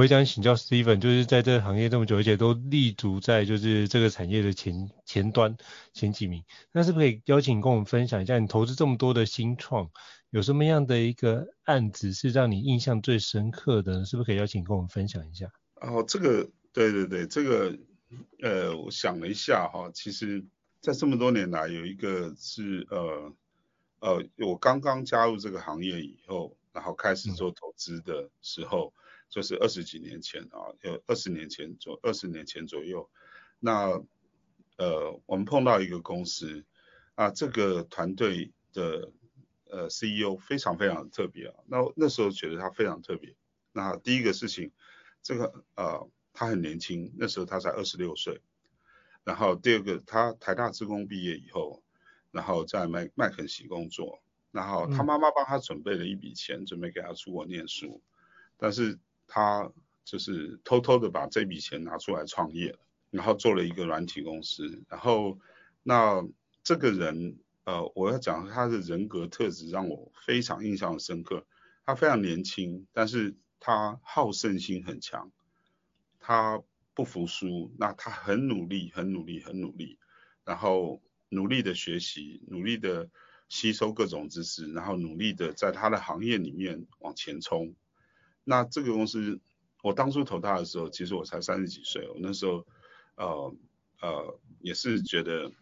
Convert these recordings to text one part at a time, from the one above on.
我也想请教 Steven，就是在这个行业这么久，而且都立足在就是这个产业的前前端前几名，那是不是可以邀请跟我们分享一下，你投资这么多的新创，有什么样的一个案子是让你印象最深刻的？是不是可以邀请跟我们分享一下？哦，这个对对对，这个呃，我想了一下哈，其实在这么多年来，有一个是呃呃，我刚刚加入这个行业以后，然后开始做投资的时候。嗯就是二十几年前啊，有二十年前左二十年前左右，那呃我们碰到一个公司啊，这个团队的呃 CEO 非常非常特别啊，那那时候觉得他非常特别。那第一个事情，这个呃他很年轻，那时候他才二十六岁。然后第二个，他台大职工毕业以后，然后在麦麦肯锡工作，然后他妈妈帮他准备了一笔钱，准备给他出国念书，但是。他就是偷偷的把这笔钱拿出来创业，然后做了一个软体公司。然后那这个人，呃，我要讲他的人格特质让我非常印象深刻。他非常年轻，但是他好胜心很强，他不服输。那他很努力，很努力，很努力，然后努力的学习，努力的吸收各种知识，然后努力的在他的行业里面往前冲。那这个公司，我当初投他的时候，其实我才三十几岁，我那时候，呃呃，也是觉得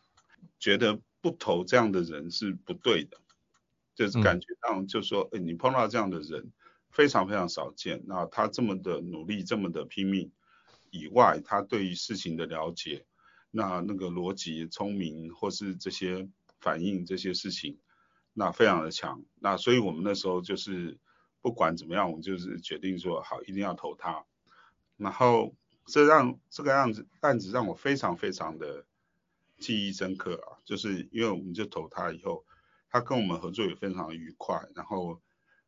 觉得不投这样的人是不对的，就是感觉上就说，哎，你碰到这样的人非常非常少见。那他这么的努力，这么的拼命以外，他对于事情的了解，那那个逻辑聪明或是这些反应这些事情，那非常的强。那所以我们那时候就是。不管怎么样，我们就是决定说好，一定要投他。然后这让这个案子案子让我非常非常的记忆深刻啊，就是因为我们就投他以后，他跟我们合作也非常愉快。然后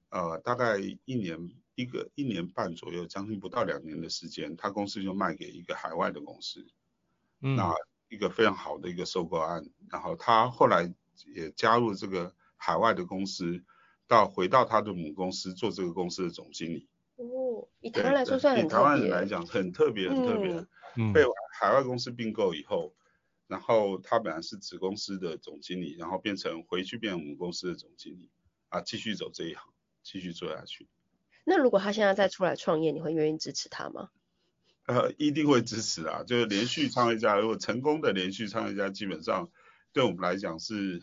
呃，大概一年一个一年半左右，将近不到两年的时间，他公司就卖给一个海外的公司，嗯，那一个非常好的一个收购案。然后他后来也加入这个海外的公司。到回到他的母公司做这个公司的总经理。哦，以台湾来说算很。以台湾人来讲很特别，很特别。嗯。被海外公司并购以后，然后他本来是子公司的总经理，然后变成回去变成母公司的总经理，啊，继续走这一行，继续做下去。那如果他现在再出来创业，你会愿意支持他吗？呃，一定会支持啊！就是连续创业家，如果成功的连续创业家，基本上对我们来讲是。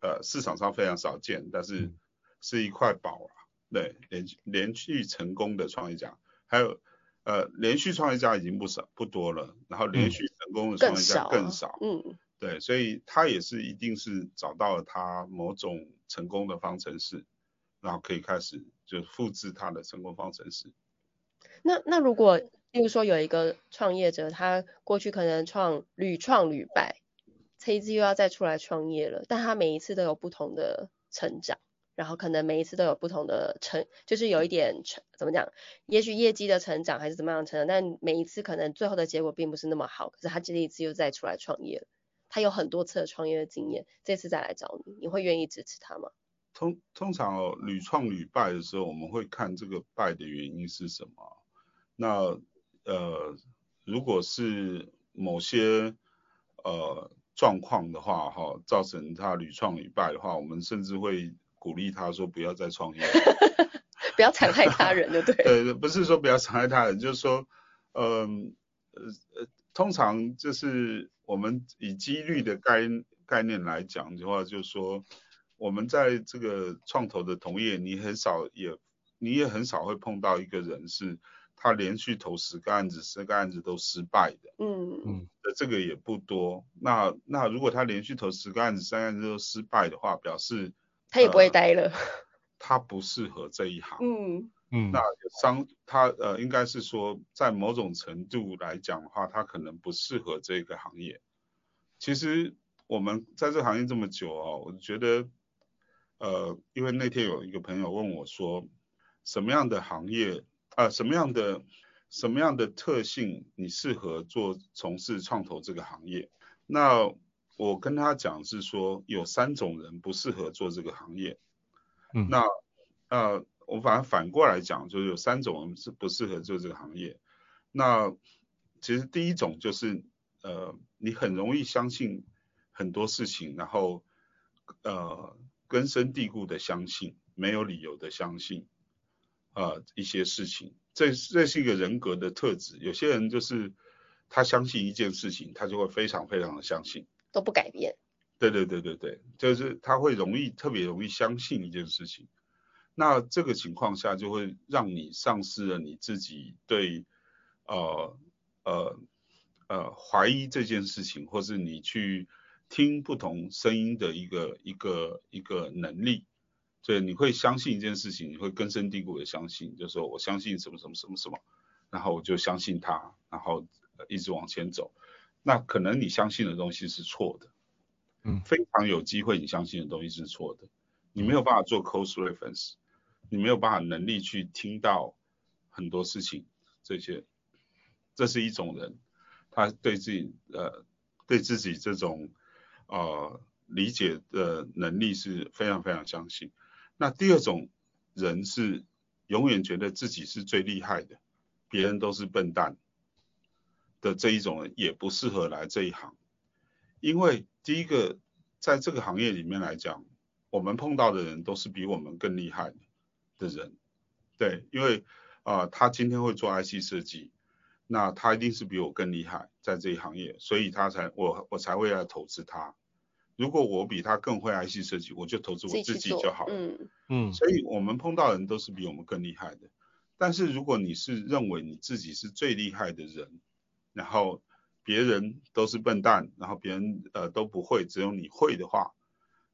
呃，市场上非常少见，但是是一块宝啊。对，连连续成功的创业家，还有呃，连续创业家已经不少不多了，然后连续成功的创业家更少。嗯，嗯对，所以他也是一定是找到了他某种成功的方程式，然后可以开始就复制他的成功方程式。那那如果，例如说有一个创业者，他过去可能创屡创屡败。这一次又要再出来创业了，但他每一次都有不同的成长，然后可能每一次都有不同的成，就是有一点成，怎么讲？也许业绩的成长还是怎么样成长，但每一次可能最后的结果并不是那么好。可是他这一次又再出来创业了，他有很多次的创业的经验，这次再来找你，你会愿意支持他吗？通通常哦，屡创屡败的时候，我们会看这个败的原因是什么。那呃，如果是某些呃。状况的话，哈，造成他屡创屡败的话，我们甚至会鼓励他说不要再创业，不要残害他人，对不对？对对，不是说不要残害他人，就是说，嗯呃呃，通常就是我们以几率的概概念来讲的话，就是说，我们在这个创投的同业，你很少也你也很少会碰到一个人是。他连续投十个案子，十个案子都失败的，嗯嗯，这个也不多。那那如果他连续投十个案子，三个案子都失败的话，表示他也不会待了。呃、他不适合这一行，嗯，嗯，那商他呃应该是说在某种程度来讲的话，他可能不适合这个行业。其实我们在这个行业这么久哦，我觉得呃，因为那天有一个朋友问我说，什么样的行业啊、呃，什么样的什么样的特性你适合做从事创投这个行业？那我跟他讲是说，有三种人不适合做这个行业。嗯，那呃。我反而反过来讲，就是有三种人是不适合做这个行业。那其实第一种就是，呃，你很容易相信很多事情，然后呃根深蒂固的相信，没有理由的相信，呃一些事情。这这是一个人格的特质。有些人就是他相信一件事情，他就会非常非常的相信，都不改变。对对对对对，就是他会容易特别容易相信一件事情。那这个情况下就会让你丧失了你自己对呃呃呃怀疑这件事情，或是你去听不同声音的一个一个一个能力。所以你会相信一件事情，你会根深蒂固的相信，就是说我相信什么什么什么什么，然后我就相信它，然后一直往前走。那可能你相信的东西是错的，嗯，非常有机会你相信的东西是错的，你没有办法做 close reference。你没有办法能力去听到很多事情，这些，这是一种人，他对自己呃对自己这种呃理解的能力是非常非常相信。那第二种人是永远觉得自己是最厉害的，别人都是笨蛋的这一种人也不适合来这一行，因为第一个在这个行业里面来讲，我们碰到的人都是比我们更厉害的。人，对，因为啊、他今天会做 IC 设计，那他一定是比我更厉害，在这一行业，所以他才我我才会来投资他。如果我比他更会 IC 设计，我就投资我自己就好了。嗯嗯。所以我们碰到的人都是比我们更厉害的。但是如果你是认为你自己是最厉害的人，然后别人都是笨蛋，然后别人呃都不会，只有你会的话，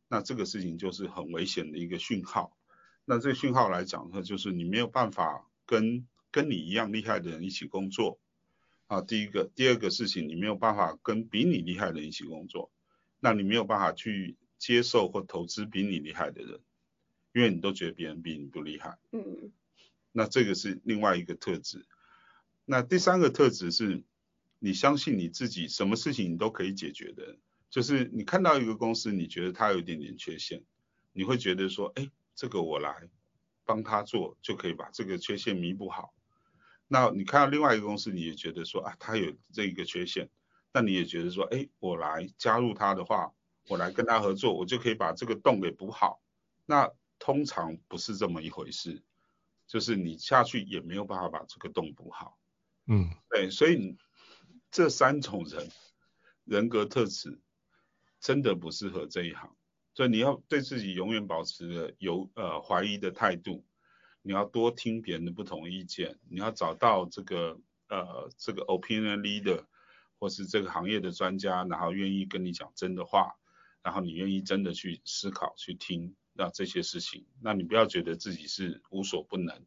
那这个事情就是很危险的一个讯号。那这个讯号来讲呢，就是你没有办法跟跟你一样厉害的人一起工作啊。第一个，第二个事情，你没有办法跟比你厉害的人一起工作，那你没有办法去接受或投资比你厉害的人，因为你都觉得别人比你不厉害。嗯。那这个是另外一个特质。那第三个特质是，你相信你自己，什么事情你都可以解决的。就是你看到一个公司，你觉得它有一点点缺陷，你会觉得说，哎。这个我来帮他做，就可以把这个缺陷弥补好。那你看到另外一个公司，你也觉得说啊，它有这个缺陷，那你也觉得说，哎，我来加入他的话，我来跟他合作，我就可以把这个洞给补好。那通常不是这么一回事，就是你下去也没有办法把这个洞补好。嗯，对，所以这三种人人格特质真的不适合这一行。所以你要对自己永远保持着有呃怀疑的态度，你要多听别人的不同意见，你要找到这个呃这个 opinion leader 或是这个行业的专家，然后愿意跟你讲真的话，然后你愿意真的去思考去听那这些事情，那你不要觉得自己是无所不能，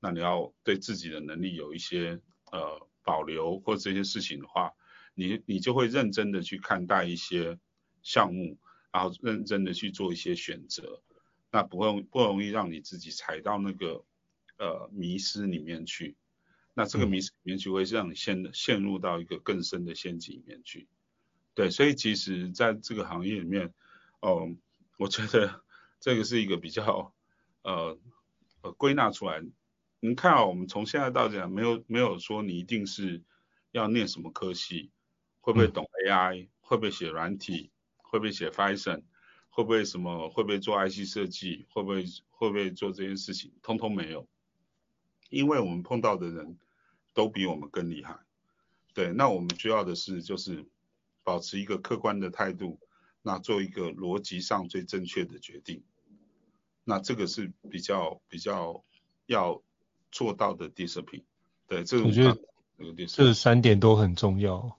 那你要对自己的能力有一些呃保留或这些事情的话，你你就会认真的去看待一些项目。然后认真的去做一些选择，那不会不容易让你自己踩到那个呃迷失里面去，那这个迷失里面就会让你陷陷入到一个更深的陷阱里面去。对，所以其实在这个行业里面，哦、呃，我觉得这个是一个比较呃呃归纳出来。你看啊，我们从现在到这样，没有没有说你一定是要念什么科系，会不会懂 AI，、嗯、会不会写软体。会不会写 Python？会不会什么？会不会做 IC 设计？会不会会不会做这件事情？通通没有，因为我们碰到的人都比我们更厉害。对，那我们需要的是就是保持一个客观的态度，那做一个逻辑上最正确的决定。那这个是比较比较要做到的 discipline。对，这个我觉得这三点都很重要，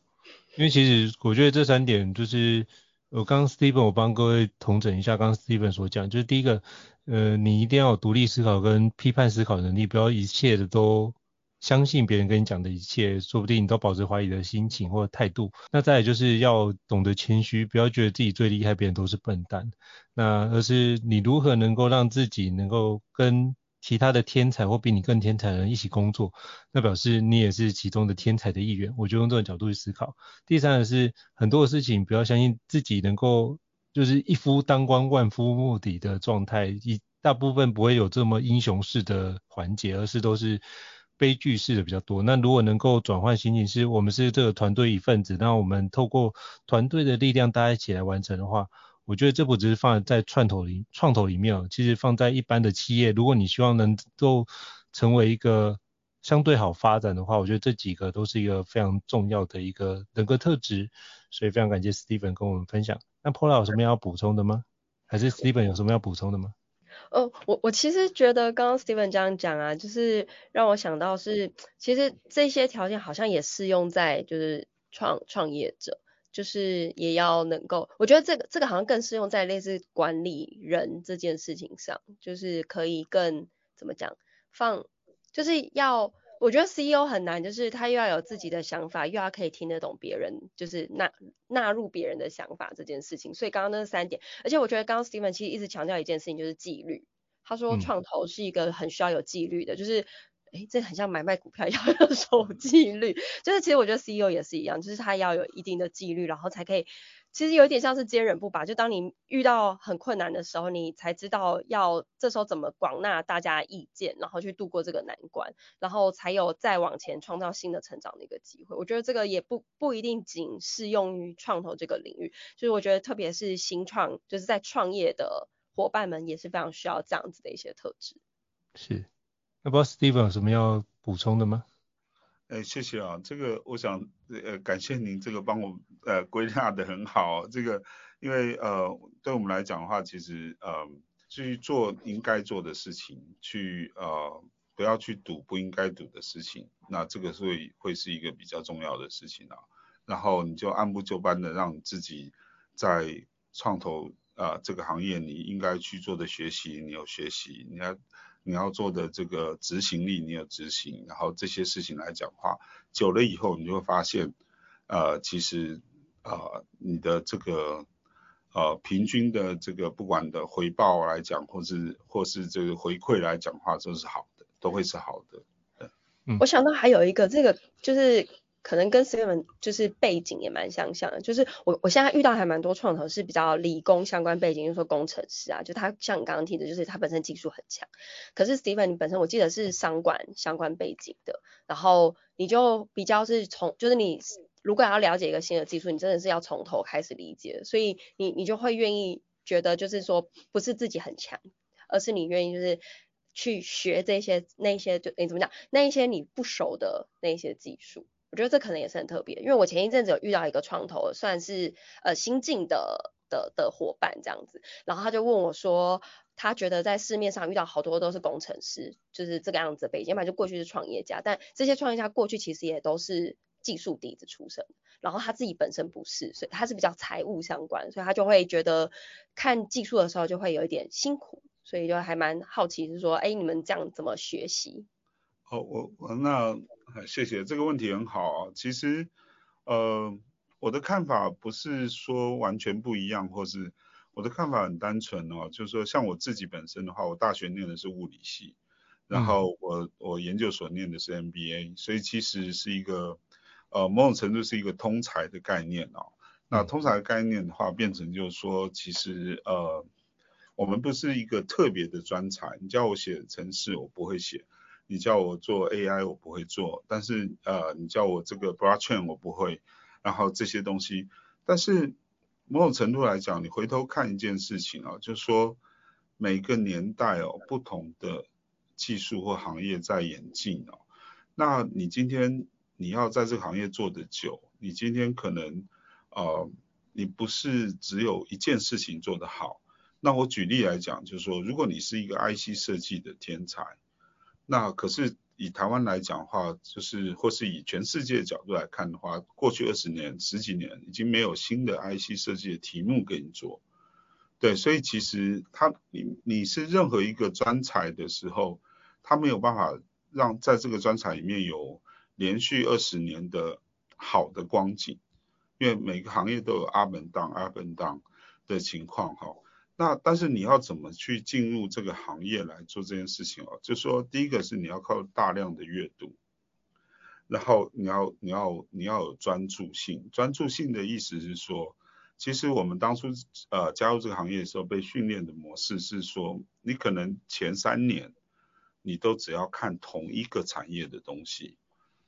因为其实我觉得这三点就是。我刚刚 Steven 我帮各位统整一下，刚刚 Steven 所讲，就是第一个，呃，你一定要有独立思考跟批判思考能力，不要一切的都相信别人跟你讲的一切，说不定你都保持怀疑的心情或态度。那再来就是要懂得谦虚，不要觉得自己最厉害，别人都是笨蛋。那而是你如何能够让自己能够跟其他的天才或比你更天才的人一起工作，那表示你也是其中的天才的一员。我就用这种角度去思考。第三个是很多的事情不要相信自己能够就是一夫当关万夫莫敌的状态，一大部分不会有这么英雄式的环节，而是都是悲剧式的比较多。那如果能够转换心情，是我们是这个团队一份子，那我们透过团队的力量，大家一起来完成的话。我觉得这不只是放在创投里创投里面哦，其实放在一般的企业，如果你希望能够成为一个相对好发展的话，我觉得这几个都是一个非常重要的一个人格特质。所以非常感谢 Steven 跟我们分享。那 Paula 有什么要补充的吗？还是 Steven 有什么要补充的吗？哦，我我其实觉得刚刚 Steven 这样讲啊，就是让我想到是，其实这些条件好像也适用在就是创创业者。就是也要能够，我觉得这个这个好像更适用在类似管理人这件事情上，就是可以更怎么讲，放就是要，我觉得 CEO 很难，就是他又要有自己的想法，又要可以听得懂别人，就是纳纳入别人的想法这件事情。所以刚刚那三点，而且我觉得刚刚 Steven 其实一直强调一件事情，就是纪律。他说创投是一个很需要有纪律的，嗯、就是。诶，这很像买卖股票 要守纪律，就是其实我觉得 CEO 也是一样，就是他要有一定的纪律，然后才可以，其实有点像是坚韧不拔，就当你遇到很困难的时候，你才知道要这时候怎么广纳大家意见，然后去度过这个难关，然后才有再往前创造新的成长的一个机会。我觉得这个也不不一定仅适用于创投这个领域，就是我觉得特别是新创，就是在创业的伙伴们也是非常需要这样子的一些特质。是。那不知道 Steven 有什么要补充的吗？哎，谢谢啊，这个我想呃感谢您这个帮我呃归纳的很好，这个因为呃对我们来讲的话，其实呃去做应该做的事情，去呃不要去赌不应该赌的事情，那这个会会是一个比较重要的事情啊。然后你就按部就班的让自己在创投啊、呃、这个行业你应该去做的学习，你有学习，你要。你要做的这个执行力，你有执行，然后这些事情来讲的话，久了以后，你就会发现，呃，其实，呃，你的这个，呃，平均的这个不管的回报来讲，或是或是这个回馈来讲的话，都是好的，都会是好的。我想到还有一个，这个就是。可能跟 Steven 就是背景也蛮相像的，就是我我现在遇到还蛮多创投是比较理工相关背景，就是说工程师啊，就他像你刚刚提的，就是他本身技术很强。可是 Steven 你本身我记得是商管相关背景的，然后你就比较是从，就是你如果要了解一个新的技术，你真的是要从头开始理解，所以你你就会愿意觉得就是说不是自己很强，而是你愿意就是去学这些那些就你怎么讲那一些你不熟的那些技术。我觉得这可能也是很特别，因为我前一阵子有遇到一个创投，算是呃新进的的的伙伴这样子，然后他就问我说，他觉得在市面上遇到好多都是工程师，就是这个样子的背景，嘛就过去是创业家，但这些创业家过去其实也都是技术底子出身，然后他自己本身不是，所以他是比较财务相关，所以他就会觉得看技术的时候就会有一点辛苦，所以就还蛮好奇是说，哎，你们这样怎么学习？哦，我我那。谢谢，这个问题很好啊。其实，呃，我的看法不是说完全不一样，或是我的看法很单纯哦，就是说像我自己本身的话，我大学念的是物理系，然后我我研究所念的是 MBA，所以其实是一个呃某种程度是一个通才的概念哦。那通才的概念的话，变成就是说，其实呃我们不是一个特别的专才，你叫我写程式，我不会写。你叫我做 AI 我不会做，但是呃，你叫我这个 blockchain 我不会，然后这些东西，但是某种程度来讲，你回头看一件事情啊，就是说每个年代哦，不同的技术或行业在演进哦，那你今天你要在这个行业做得久，你今天可能呃，你不是只有一件事情做得好，那我举例来讲，就是说如果你是一个 IC 设计的天才。那可是以台湾来讲的话，就是或是以全世界的角度来看的话，过去二十年、十几年已经没有新的 IC 设计的题目给你做。对，所以其实他你你是任何一个专才的时候，他没有办法让在这个专才里面有连续二十年的好的光景，因为每个行业都有 up and down、up and down 的情况哈。那但是你要怎么去进入这个行业来做这件事情哦？就说第一个是你要靠大量的阅读，然后你要你要你要有专注性。专注性的意思是说，其实我们当初呃加入这个行业的时候被训练的模式是说，你可能前三年你都只要看同一个产业的东西，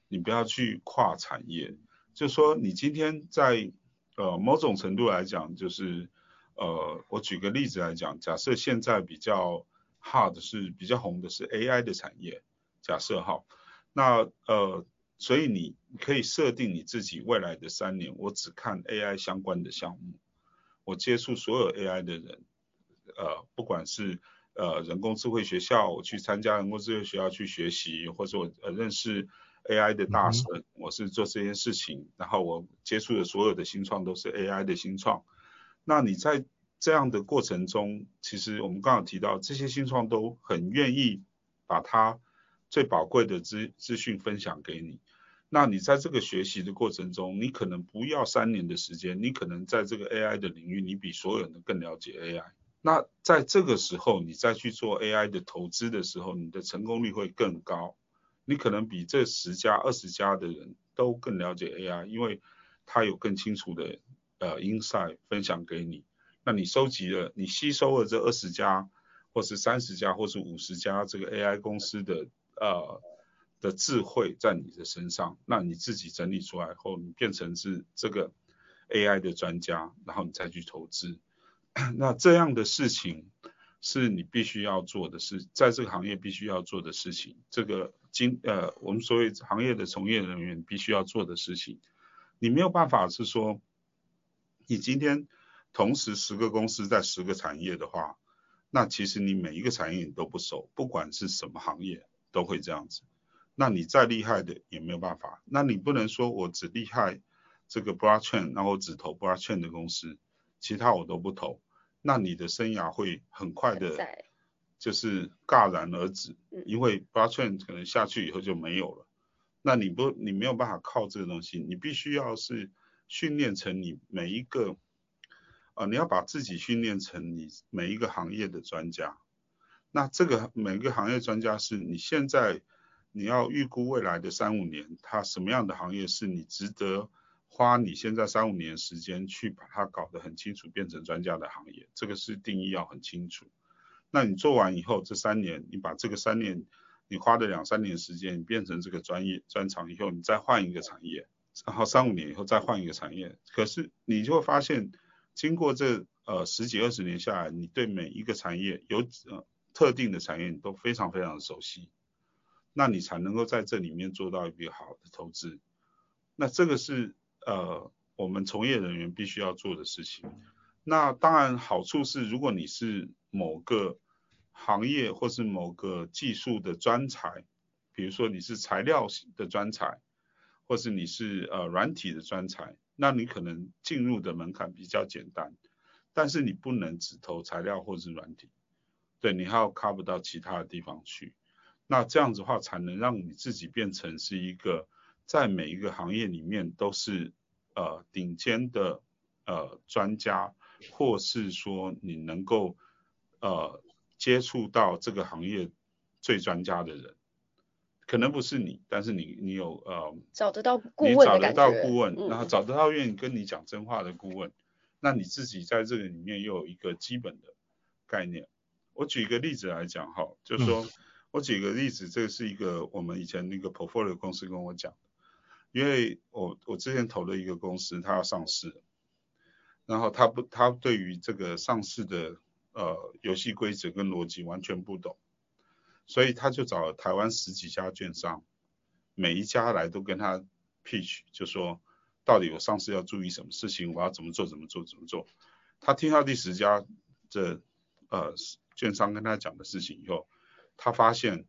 你不要去跨产业。就说你今天在呃某种程度来讲就是。呃，我举个例子来讲，假设现在比较 hard 是比较红的是 AI 的产业，假设哈，那呃，所以你可以设定你自己未来的三年，我只看 AI 相关的项目，我接触所有 AI 的人，呃，不管是呃人工智慧学校，我去参加人工智慧学校去学习，或者我呃认识 AI 的大神，嗯、我是做这件事情，然后我接触的所有的新创都是 AI 的新创。那你在这样的过程中，其实我们刚刚提到这些新创都很愿意把它最宝贵的资资讯分享给你。那你在这个学习的过程中，你可能不要三年的时间，你可能在这个 AI 的领域，你比所有人都更了解 AI。那在这个时候，你再去做 AI 的投资的时候，你的成功率会更高。你可能比这十家、二十家的人都更了解 AI，因为他有更清楚的。呃，insight 分享给你，那你收集了，你吸收了这二十家，或是三十家，或是五十家这个 AI 公司的呃的智慧在你的身上，那你自己整理出来后，你变成是这个 AI 的专家，然后你再去投资，那这样的事情是你必须要做的事，在这个行业必须要做的事情，这个经呃我们所谓行业的从业人员必须要做的事情，你没有办法是说。你今天同时十个公司在十个产业的话，那其实你每一个产业你都不熟，不管是什么行业都会这样子。那你再厉害的也没有办法。那你不能说我只厉害这个 blockchain，然后我只投 blockchain 的公司，其他我都不投。那你的生涯会很快的，就是戛然而止，因为 blockchain 可能下去以后就没有了。那你不，你没有办法靠这个东西，你必须要是。训练成你每一个，啊、呃，你要把自己训练成你每一个行业的专家。那这个每个行业专家是你现在你要预估未来的三五年，它什么样的行业是你值得花你现在三五年时间去把它搞得很清楚，变成专家的行业。这个是定义要很清楚。那你做完以后，这三年你把这个三年你花的两三年时间，你变成这个专业专长以后，你再换一个产业。然后三五年以后再换一个产业，可是你就会发现，经过这呃十几二十年下来，你对每一个产业有呃特定的产业你都非常非常熟悉，那你才能够在这里面做到一笔好的投资。那这个是呃我们从业人员必须要做的事情。那当然好处是，如果你是某个行业或是某个技术的专才，比如说你是材料的专才。或是你是呃软体的专才，那你可能进入的门槛比较简单，但是你不能只投材料或是软体，对，你还要 cover 到其他的地方去，那这样子的话才能让你自己变成是一个在每一个行业里面都是呃顶尖的呃专家，或是说你能够呃接触到这个行业最专家的人。可能不是你，但是你你有呃找得到顾问的感觉，你找得到顾问，嗯、然后找得到愿意跟你讲真话的顾问，那你自己在这个里面又有一个基本的概念。我举一个例子来讲哈，就是说、嗯、我举个例子，这个是一个我们以前那个 portfolio 公司跟我讲，因为我我之前投了一个公司，它要上市，然后他不他对于这个上市的呃游戏规则跟逻辑完全不懂。所以他就找了台湾十几家券商，每一家来都跟他 pitch，就说到底我上市要注意什么事情，我要怎么做怎么做怎么做。他听到第十家这呃券商跟他讲的事情以后，他发现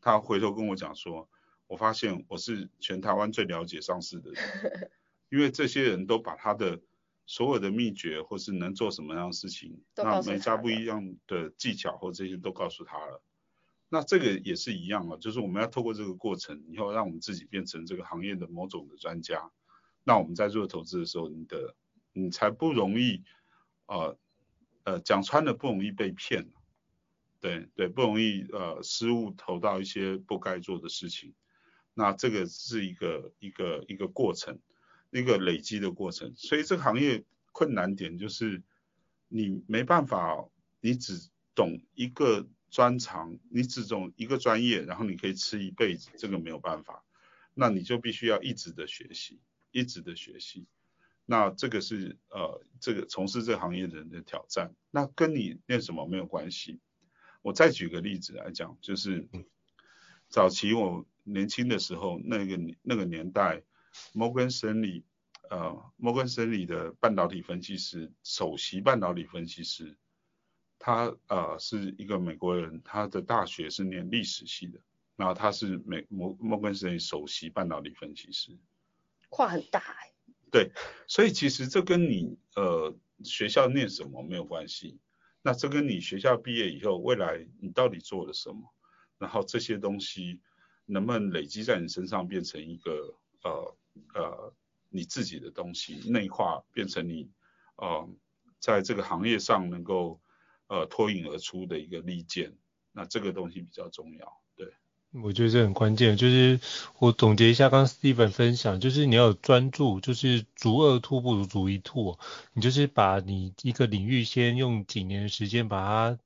他回头跟我讲说，我发现我是全台湾最了解上市的人，因为这些人都把他的所有的秘诀或是能做什么样的事情，那每家不一样的技巧或这些都告诉他了。那这个也是一样啊，就是我们要透过这个过程，以后让我们自己变成这个行业的某种的专家。那我们在做投资的时候，你的你才不容易，呃呃讲穿了不容易被骗，对对，不容易呃失误投到一些不该做的事情。那这个是一个一个一个过程，一个累积的过程。所以这个行业困难点就是你没办法，你只懂一个。专长，你只懂一个专业，然后你可以吃一辈子，这个没有办法，那你就必须要一直的学习，一直的学习，那这个是呃这个从事这个行业的人的挑战，那跟你念什么没有关系。我再举个例子来讲，就是早期我年轻的时候，那个那个年代，摩根士丹利呃摩根士丹利的半导体分析师，首席半导体分析师。他呃是一个美国人，他的大学是念历史系的，然后他是美摩摩根士丹首席半导体分析师，跨很大哎。对，所以其实这跟你呃学校念什么没有关系，那这跟你学校毕业以后未来你到底做了什么，然后这些东西能不能累积在你身上变成一个呃呃你自己的东西，内化变成你呃在这个行业上能够。呃，脱颖而出的一个利剑，那这个东西比较重要。对，我觉得这很关键。就是我总结一下，刚刚 Steven 分享，就是你要有专注，就是逐二兔不如逐一兔。你就是把你一个领域先用几年时间把它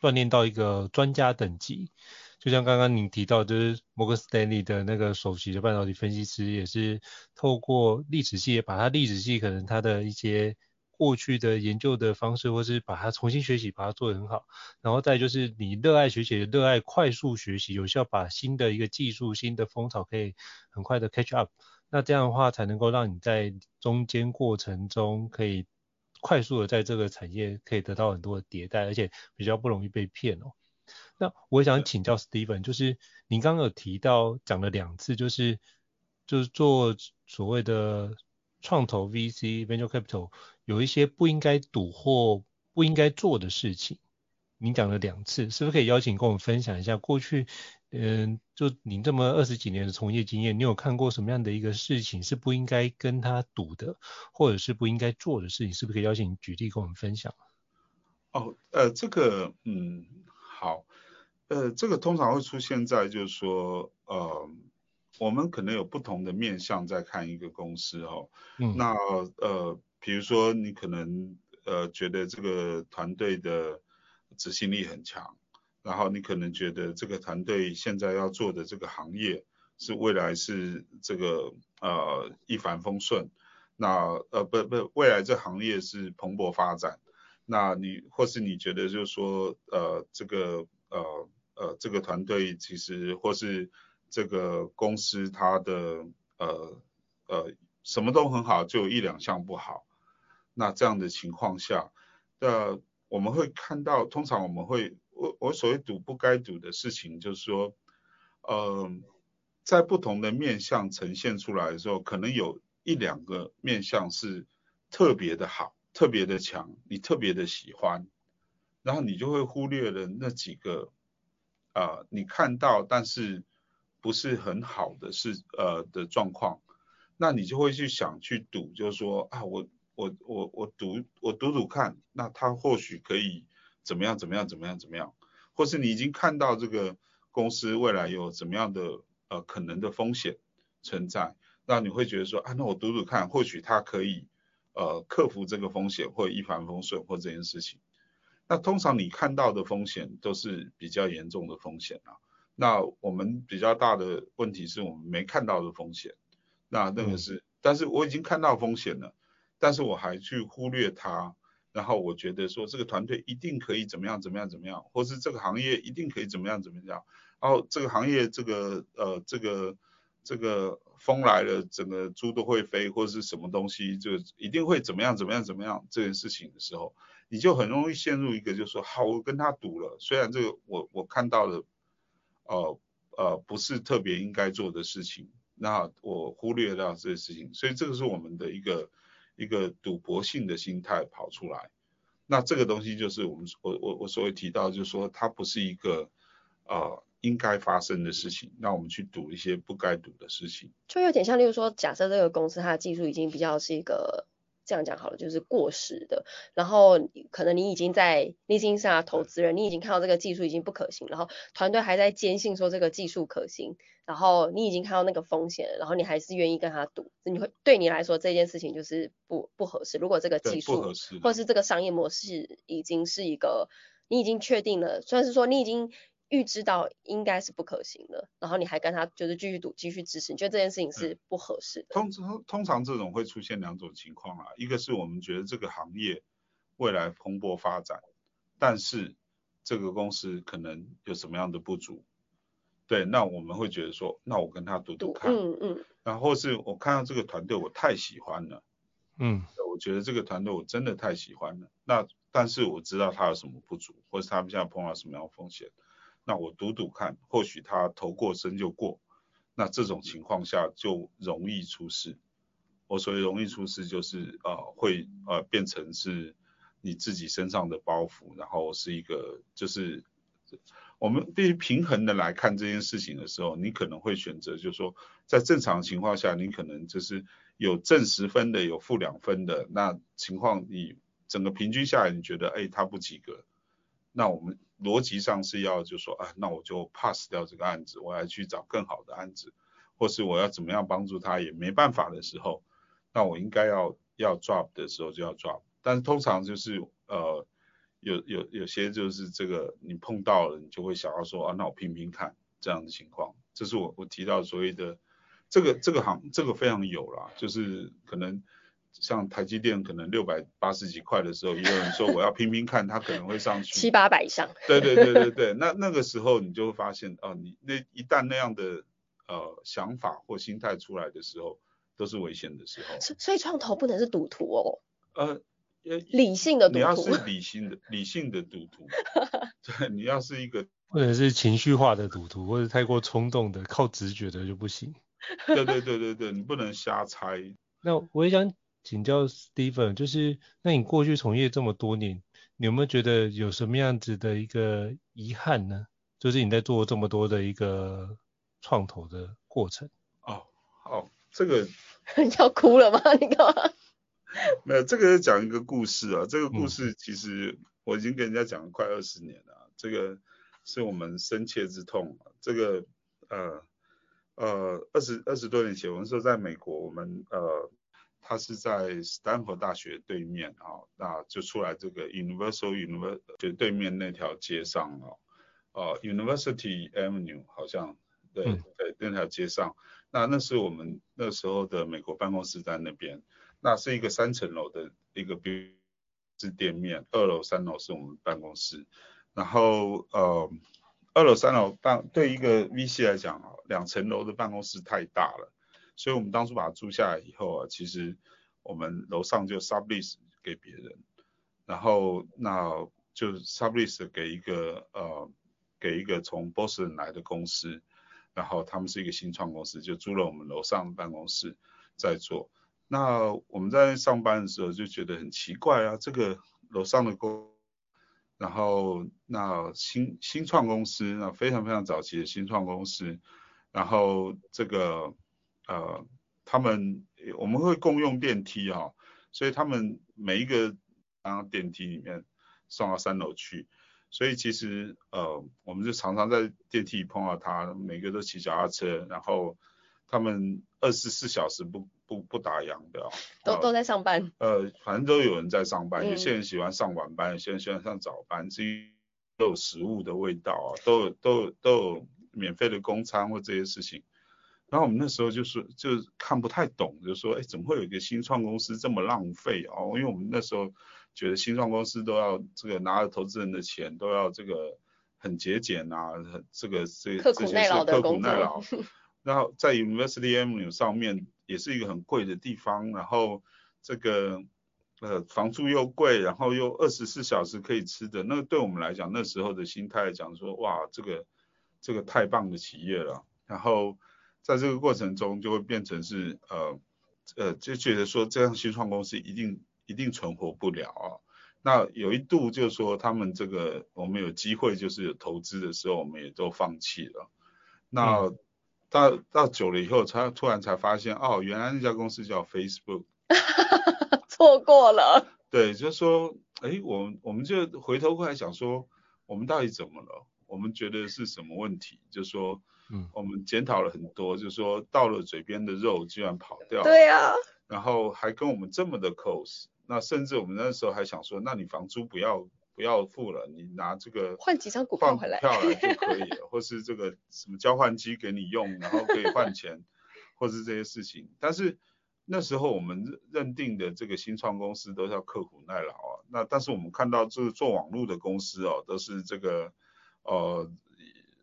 锻炼到一个专家等级。就像刚刚您提到，就是摩根斯丹利的那个首席的半导体分析师，也是透过历史系，把他历史系可能他的一些。过去的研究的方式，或是把它重新学习，把它做得很好。然后再就是你热爱学习，热爱快速学习，有效把新的一个技术、新的风潮可以很快的 catch up。那这样的话，才能够让你在中间过程中可以快速的在这个产业可以得到很多的迭代，而且比较不容易被骗哦。那我想请教 Steven，就是您刚刚有提到讲了两次，就是就是做所谓的。创投 VC venture capital 有一些不应该赌或不应该做的事情，您讲了两次，是不是可以邀请跟我们分享一下过去，嗯，就您这么二十几年的从业经验，你有看过什么样的一个事情是不应该跟他赌的，或者是不应该做的事情，是不是可以邀请你举例跟我们分享？哦，呃，这个，嗯，好，呃，这个通常会出现在就是说，呃。我们可能有不同的面向在看一个公司哦，嗯，那呃，比如说你可能呃觉得这个团队的执行力很强，然后你可能觉得这个团队现在要做的这个行业是未来是这个呃一帆风顺，那呃不不未来这行业是蓬勃发展，那你或是你觉得就是说呃这个呃呃这个团队其实或是。这个公司它的呃呃什么都很好，就有一两项不好。那这样的情况下，呃我们会看到，通常我们会我我所谓赌不该赌的事情，就是说，呃在不同的面相呈现出来的时候，可能有一两个面相是特别的好，特别的强，你特别的喜欢，然后你就会忽略了那几个啊、你看到但是。不是很好的是呃的状况，那你就会去想去赌，就是说啊我我我我赌我赌赌看，那他或许可以怎么样怎么样怎么样怎么样，或是你已经看到这个公司未来有怎么样的呃可能的风险存在，那你会觉得说啊那我赌赌看，或许他可以呃克服这个风险或一帆风顺或这件事情，那通常你看到的风险都是比较严重的风险啊。那我们比较大的问题是我们没看到的风险，那那个是，嗯、但是我已经看到风险了，但是我还去忽略它，然后我觉得说这个团队一定可以怎么样怎么样怎么样，或是这个行业一定可以怎么样怎么样，然后这个行业这个呃这个这个风来了，整个猪都会飞，或是什么东西就一定会怎么样怎么样怎么样这件事情的时候，你就很容易陷入一个就是说好，我跟他赌了，虽然这个我我看到了。呃呃不是特别应该做的事情，那我忽略掉这些事情，所以这个是我们的一个一个赌博性的心态跑出来。那这个东西就是我们我我我所谓提到，就是说它不是一个呃应该发生的事情，那我们去赌一些不该赌的事情，就有点像，例如说，假设这个公司它的技术已经比较是一个。这样讲好了，就是过时的。然后可能你已经在，你已经是他投资人，你已经看到这个技术已经不可行，然后团队还在坚信说这个技术可行，然后你已经看到那个风险，然后你还是愿意跟他赌，你会对你来说这件事情就是不不合适。如果这个技术或者是这个商业模式已经是一个，你已经确定了，虽然是说你已经。预知到应该是不可行的，然后你还跟他就是继续赌，继续支持，你觉得这件事情是不合适的。通通通常这种会出现两种情况啊，一个是我们觉得这个行业未来蓬勃发展，但是这个公司可能有什么样的不足，对，那我们会觉得说，那我跟他赌赌看，嗯嗯，然后是我看到这个团队我太喜欢了，嗯，我觉得这个团队我真的太喜欢了，那但是我知道他有什么不足，或是他们现在碰到什么样的风险。那我赌赌看，或许他头过身就过，那这种情况下就容易出事。我所谓容易出事，就是呃会呃变成是你自己身上的包袱，然后是一个就是我们对于平衡的来看这件事情的时候，你可能会选择就是说，在正常情况下，你可能就是有正十分的，有负两分的，那情况你整个平均下来，你觉得哎他不及格，那我们。逻辑上是要就说啊，那我就 pass 掉这个案子，我要去找更好的案子，或是我要怎么样帮助他也没办法的时候，那我应该要要 drop 的时候就要 drop。但是通常就是呃有有有些就是这个你碰到了，你就会想要说啊，那我拼拼看这样的情况。这是我我提到所谓的这个这个行这个非常有啦，就是可能。像台积电可能六百八十几块的时候，也有人说我要拼拼看，它可能会上去七八百以上。对对对对对，那那个时候你就会发现，哦，你那一旦那样的呃想法或心态出来的时候，都是危险的时候。所所以创投不能是赌徒哦。呃，理性的赌徒。你要是理性的理性的赌徒，对，你要是一个或者是情绪化的赌徒，或者太过冲动的靠直觉的就不行。对对对对对，你不能瞎猜。那我也想。请教 Steven，就是那你过去从业这么多年，你有没有觉得有什么样子的一个遗憾呢？就是你在做这么多的一个创投的过程。哦，好，这个 要哭了吗？你干嘛？没有，这个是讲一个故事啊。这个故事其实我已经跟人家讲了快二十年了，嗯，这个是我们深切之痛。这个呃呃二十二十多年前，我们说在美国，我们呃。他是在斯坦福大学对面啊，那就出来这个 Universal University 就对面那条街上哦，呃 University Avenue 好像对对那条街上，那那是我们那时候的美国办公室在那边，那是一个三层楼的一个别是店面，二楼三楼是我们办公室，然后呃二楼三楼办对一个 VC 来讲啊，两层楼的办公室太大了。所以我们当初把它租下来以后啊，其实我们楼上就 sublease 给别人，然后那就 sublease 给一个呃给一个从 Boston 来的公司，然后他们是一个新创公司，就租了我们楼上办公室在做。那我们在上班的时候就觉得很奇怪啊，这个楼上的公，然后那新新创公司，那非常非常早期的新创公司，然后这个。呃，他们我们会共用电梯哈、哦，所以他们每一个啊电梯里面送到三楼去，所以其实呃，我们就常常在电梯里碰到他，每个都骑脚踏车，然后他们二十四小时不不不打烊的、哦，都都在上班。呃，反正都有人在上班，有些人喜欢上晚班，有些人喜欢上早班，至于都有食物的味道啊，都有都有都有免费的公餐或这些事情。然后我们那时候就是就看不太懂，就说哎，怎么会有一个新创公司这么浪费哦？因为我们那时候觉得新创公司都要这个拿着投资人的钱，都要这个很节俭啊，这个这这些是刻苦耐劳。然后在 University Avenue 上面也是一个很贵的地方，然后这个呃房租又贵，然后又二十四小时可以吃的，那个对我们来讲那时候的心态来讲说哇这个。这个太棒的企业了，然后在这个过程中就会变成是呃呃就觉得说这样新创公司一定一定存活不了啊。那有一度就是说他们这个我们有机会就是有投资的时候，我们也都放弃了。那、嗯、到到久了以后，才突然才发现哦，原来那家公司叫 Facebook。错过了。对，就是说，哎，我们我们就回头过来想说，我们到底怎么了？我们觉得是什么问题？就是说，嗯，我们检讨了很多，就是说到了嘴边的肉居然跑掉了。对呀、啊。然后还跟我们这么的 close，那甚至我们那时候还想说，那你房租不要不要付了，你拿这个换几张股票回来，票来就可以了，或是这个什么交换机给你用，然后可以换钱，或是这些事情。但是那时候我们认定的这个新创公司都是要刻苦耐劳啊，那但是我们看到这个做网络的公司哦，都是这个。呃，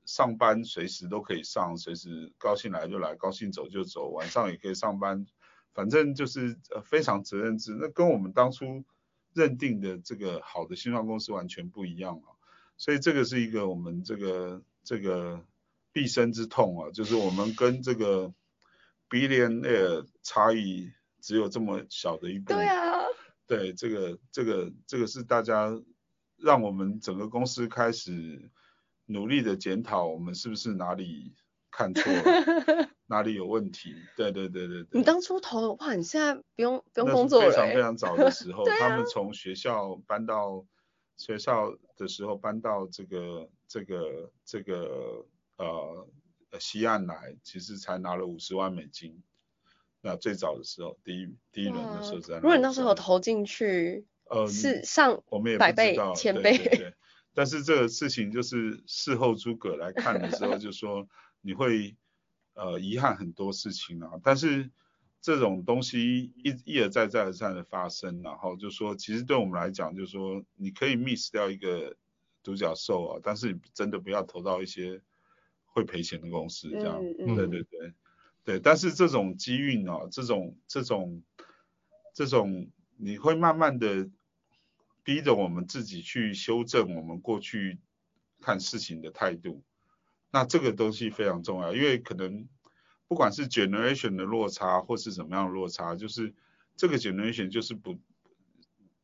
上班随时都可以上，随时高兴来就来，高兴走就走，晚上也可以上班，反正就是呃非常责任制。那跟我们当初认定的这个好的新创公司完全不一样啊。所以这个是一个我们这个这个毕生之痛啊，就是我们跟这个 billionaire 差异只有这么小的一步。对啊。对，这个这个这个是大家让我们整个公司开始。努力的检讨，我们是不是哪里看错了，哪里有问题？对对对对对。你当初投的话，你现在不用不用工作了。非常非常早的时 候，啊、他们从学校搬到学校的时候，搬到这个这个这个呃西岸来，其实才拿了五十万美金。那最早的时候，第一第一轮的时候在。如果你那时候投进去，呃，是上我们也百倍、千倍。对对对但是这个事情就是事后诸葛来看的时候，就说 你会呃遗憾很多事情啊。但是这种东西一一而再再而三的发生，然后就说其实对我们来讲，就是说你可以 miss 掉一个独角兽啊，但是你真的不要投到一些会赔钱的公司这样。对对对对，但是这种机运啊，这种这种这种你会慢慢的。逼着我们自己去修正我们过去看事情的态度，那这个东西非常重要，因为可能不管是 generation 的落差或是怎么样落差，就是这个 generation 就是不，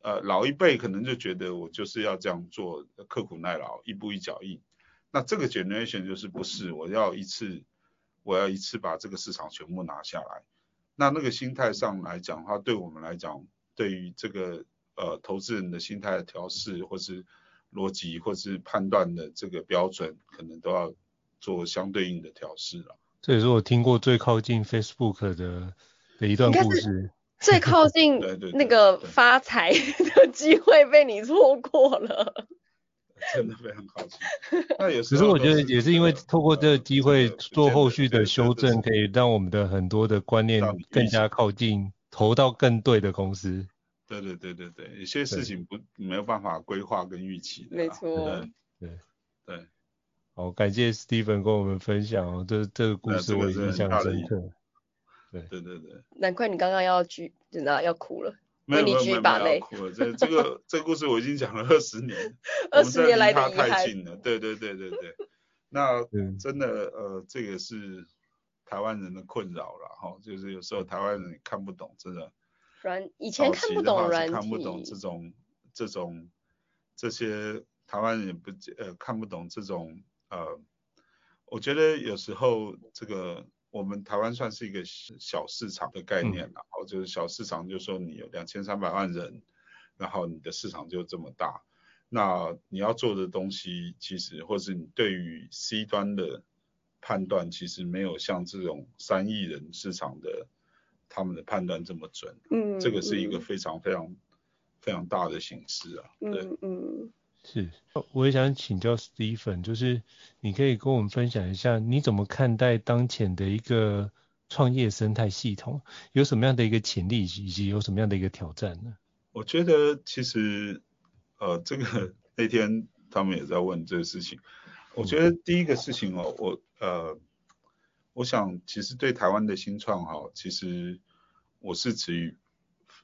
呃，老一辈可能就觉得我就是要这样做，刻苦耐劳，一步一脚印。那这个 generation 就是不是，我要一次，我要一次把这个市场全部拿下来。那那个心态上来讲的话，对我们来讲，对于这个。呃，投资人的心态的调试，或是逻辑，或是判断的这个标准，可能都要做相对应的调试了。这也是我听过最靠近 Facebook 的的一段故事。最靠近那个发财的机会被你错过了。真的非常靠近。那也是。可是我觉得也是因为透过这个机会做后续的修正，可以让我们的很多的观念更加靠近，投到更对的公司。对对对对对，有些事情不没有办法规划跟预期的。没错。对对对。好，感谢 Steven 跟我们分享哦，这这个故事我印象深刻。对对对对。难怪你刚刚要举，真的要哭了。没有没有没有要哭了，这这个 这个故事我已经讲了二十年，二十年来。太近了，对对对对对。那 真的呃，这个是台湾人的困扰了哈，就是有时候台湾人看不懂，真的。软以前看不懂软体，看不懂这种这种这些台湾人也不呃看不懂这种呃，我觉得有时候这个我们台湾算是一个小市场的概念，然后、嗯、就是小市场，就是说你有两千三百万人，然后你的市场就这么大，那你要做的东西其实或是你对于 C 端的判断，其实没有像这种三亿人市场的。他们的判断这么准，嗯，这个是一个非常非常非常大的形式啊，对，嗯，嗯是，我也想请教 Stephen，就是你可以跟我们分享一下，你怎么看待当前的一个创业生态系统，有什么样的一个潜力，以及有什么样的一个挑战呢？我觉得其实，呃，这个那天他们也在问这个事情，我觉得第一个事情哦，我呃。我想，其实对台湾的新创哈，其实我是持于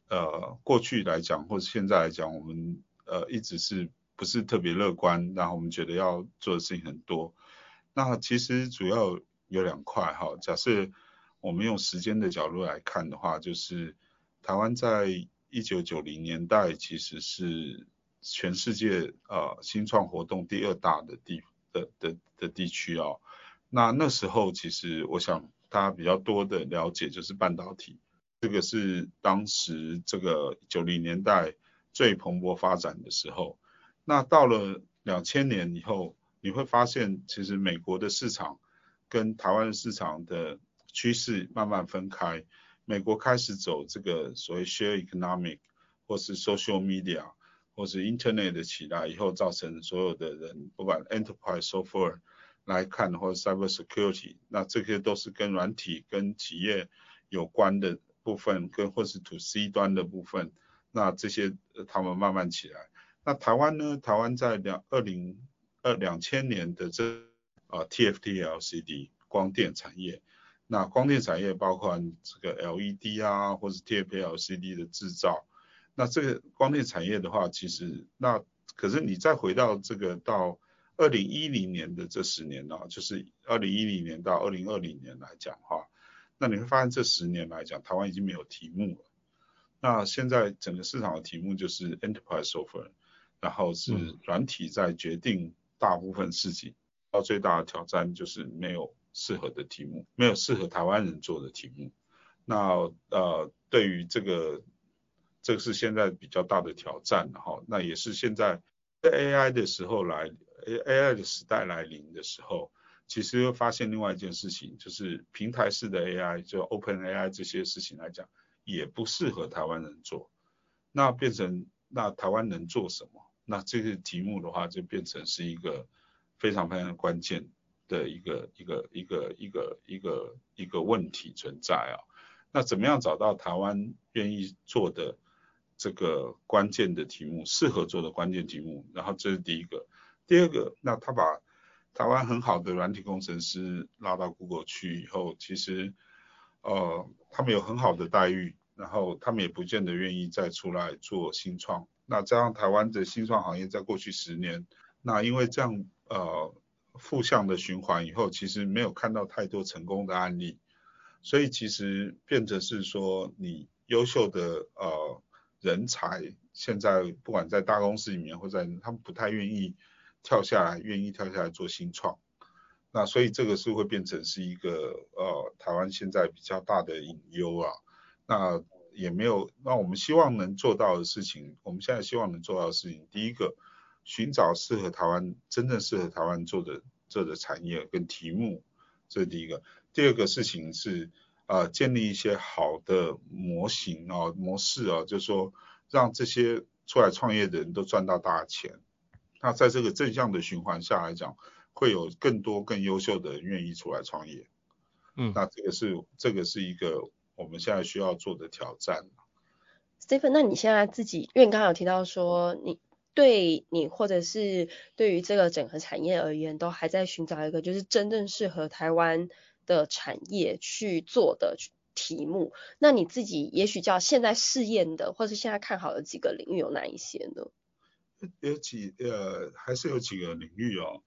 呃过去来讲，或者现在来讲，我们呃一直是不是特别乐观，然后我们觉得要做的事情很多。那其实主要有两块哈，假设我们用时间的角度来看的话，就是台湾在一九九零年代其实是全世界呃新创活动第二大的地的的的地区哦。那那时候其实我想大家比较多的了解就是半导体，这个是当时这个九零年代最蓬勃发展的时候。那到了两千年以后，你会发现其实美国的市场跟台湾市场的趋势慢慢分开。美国开始走这个所谓 share economic，或是 social media，或是 internet 的起来以后，造成所有的人不管 enterprise software 来看，或者 cyber security，那这些都是跟软体跟企业有关的部分，跟或是 to C 端的部分，那这些他们慢慢起来。那台湾呢？台湾在两二零二两千年的这啊 TFT LCD 光电产业。那光电产业包括这个 LED 啊，或是 TFT LCD 的制造。那这个光电产业的话，其实那可是你再回到这个到二零一零年的这十年呢、啊，就是二零一零年到二零二零年来讲的话，那你会发现这十年来讲，台湾已经没有题目了。那现在整个市场的题目就是 Enterprise Software，然后是软体在决定大部分事情。到最大的挑战就是没有。适合的题目，没有适合台湾人做的题目。那呃，对于这个，这个是现在比较大的挑战哈。那也是现在在 AI 的时候来 A A I 的时代来临的时候，其实又发现另外一件事情，就是平台式的 AI，就 OpenAI 这些事情来讲，也不适合台湾人做。那变成那台湾能做什么？那这个题目的话，就变成是一个非常非常关键。的一个一个一个一个一个一个问题存在啊，那怎么样找到台湾愿意做的这个关键的题目，适合做的关键题目？然后这是第一个，第二个，那他把台湾很好的软体工程师拉到 Google 去以后，其实呃他们有很好的待遇，然后他们也不见得愿意再出来做新创。那这样台湾的新创行业在过去十年，那因为这样呃。负向的循环以后，其实没有看到太多成功的案例，所以其实变成是说，你优秀的呃人才，现在不管在大公司里面或在他们不太愿意跳下来，愿意跳下来做新创，那所以这个是会变成是一个呃台湾现在比较大的隐忧啊，那也没有，那我们希望能做到的事情，我们现在希望能做到的事情，第一个。寻找适合台湾真正适合台湾做的做的产业跟题目，这是第一个。第二个事情是、呃，建立一些好的模型啊、哦、模式啊、哦，就是说让这些出来创业的人都赚到大钱。那在这个正向的循环下来讲，会有更多更优秀的人愿意出来创业。嗯，那这个是这个是一个我们现在需要做的挑战。Stephen，那你现在自己，因为你刚刚有提到说你。对你或者是对于这个整个产业而言，都还在寻找一个就是真正适合台湾的产业去做的题目。那你自己也许叫现在试验的，或是现在看好的几个领域有哪一些呢？有几呃，还是有几个领域哦。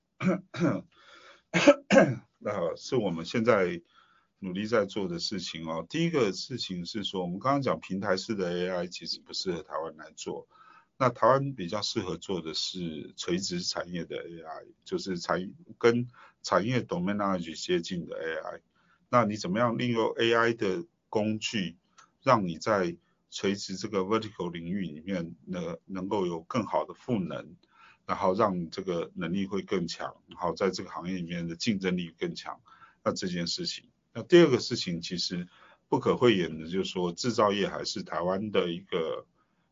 那是我们现在努力在做的事情哦。第一个事情是说，我们刚刚讲平台式的 AI 其实不适合台湾来做。那台湾比较适合做的是垂直产业的 AI，就是产跟产业 domainage 接近的 AI。那你怎么样利用 AI 的工具，让你在垂直这个 vertical 领域里面能能够有更好的赋能，然后让你这个能力会更强，然后在这个行业里面的竞争力更强。那这件事情，那第二个事情其实不可讳言的，就是说制造业还是台湾的一个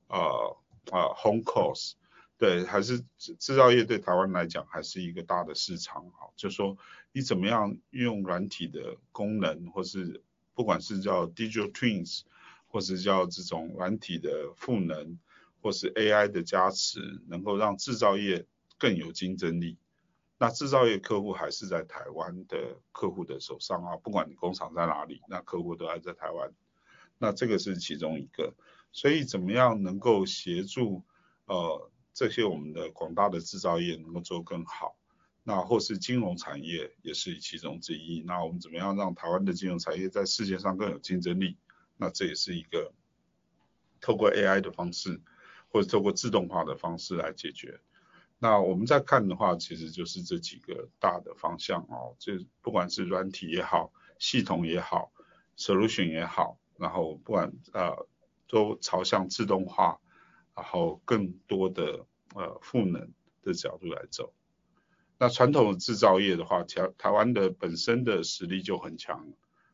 呃。啊，home course，对，还是制造业对台湾来讲还是一个大的市场哈，就是说你怎么样运用软体的功能，或是不管是叫 digital twins，或是叫这种软体的赋能，或是 AI 的加持，能够让制造业更有竞争力。那制造业客户还是在台湾的客户的手上啊，不管你工厂在哪里，那客户都还在台湾。那这个是其中一个。所以怎么样能够协助呃这些我们的广大的制造业能够做更好？那或是金融产业也是其中之一。那我们怎么样让台湾的金融产业在世界上更有竞争力？那这也是一个透过 AI 的方式，或者透过自动化的方式来解决。那我们在看的话，其实就是这几个大的方向哦，这不管是软体也好，系统也好，solution 也好，然后不管呃都朝向自动化，然后更多的呃赋能的角度来走。那传统的制造业的话，台台湾的本身的实力就很强，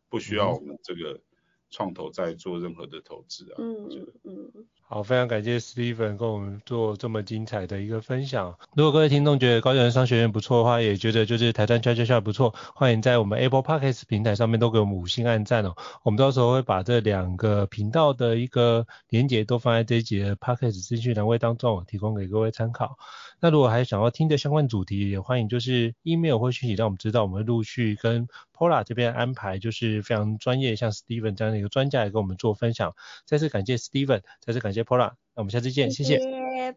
不需要我们这个创投在做任何的投资啊。嗯嗯。好，非常感谢 Steven 跟我们做这么精彩的一个分享。如果各位听众觉得高教人商学院不错的话，也觉得就是台湾 Chat Chat Chat 不错，欢迎在我们 Apple Podcast 平台上面都给我们五星按赞哦。我们到时候会把这两个频道的一个连结都放在这一集的 Podcast 资讯栏位当中，提供给各位参考。那如果还想要听的相关主题，也欢迎就是 email 或讯息让我们知道，我们会陆续跟 Pola 这边安排，就是非常专业，像 Steven 这样的一个专家来跟我们做分享。再次感谢 Steven，再次感谢解剖了，那我们下次见，谢谢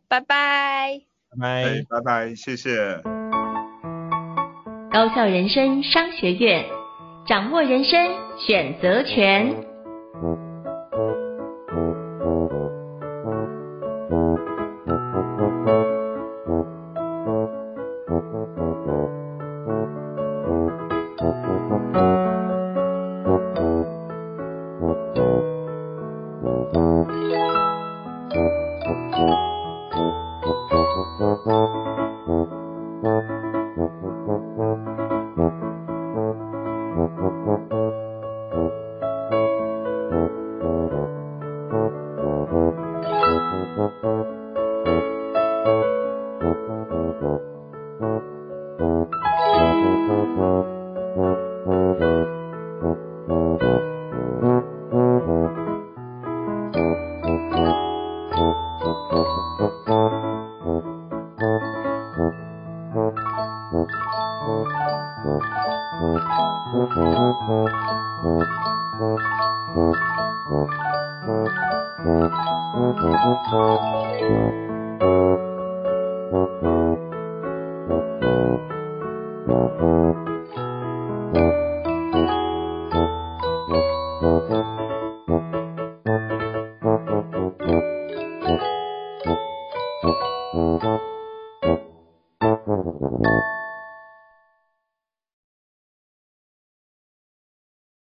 拜拜拜拜拜拜，谢谢。高校人生商学院，掌握人生选择权。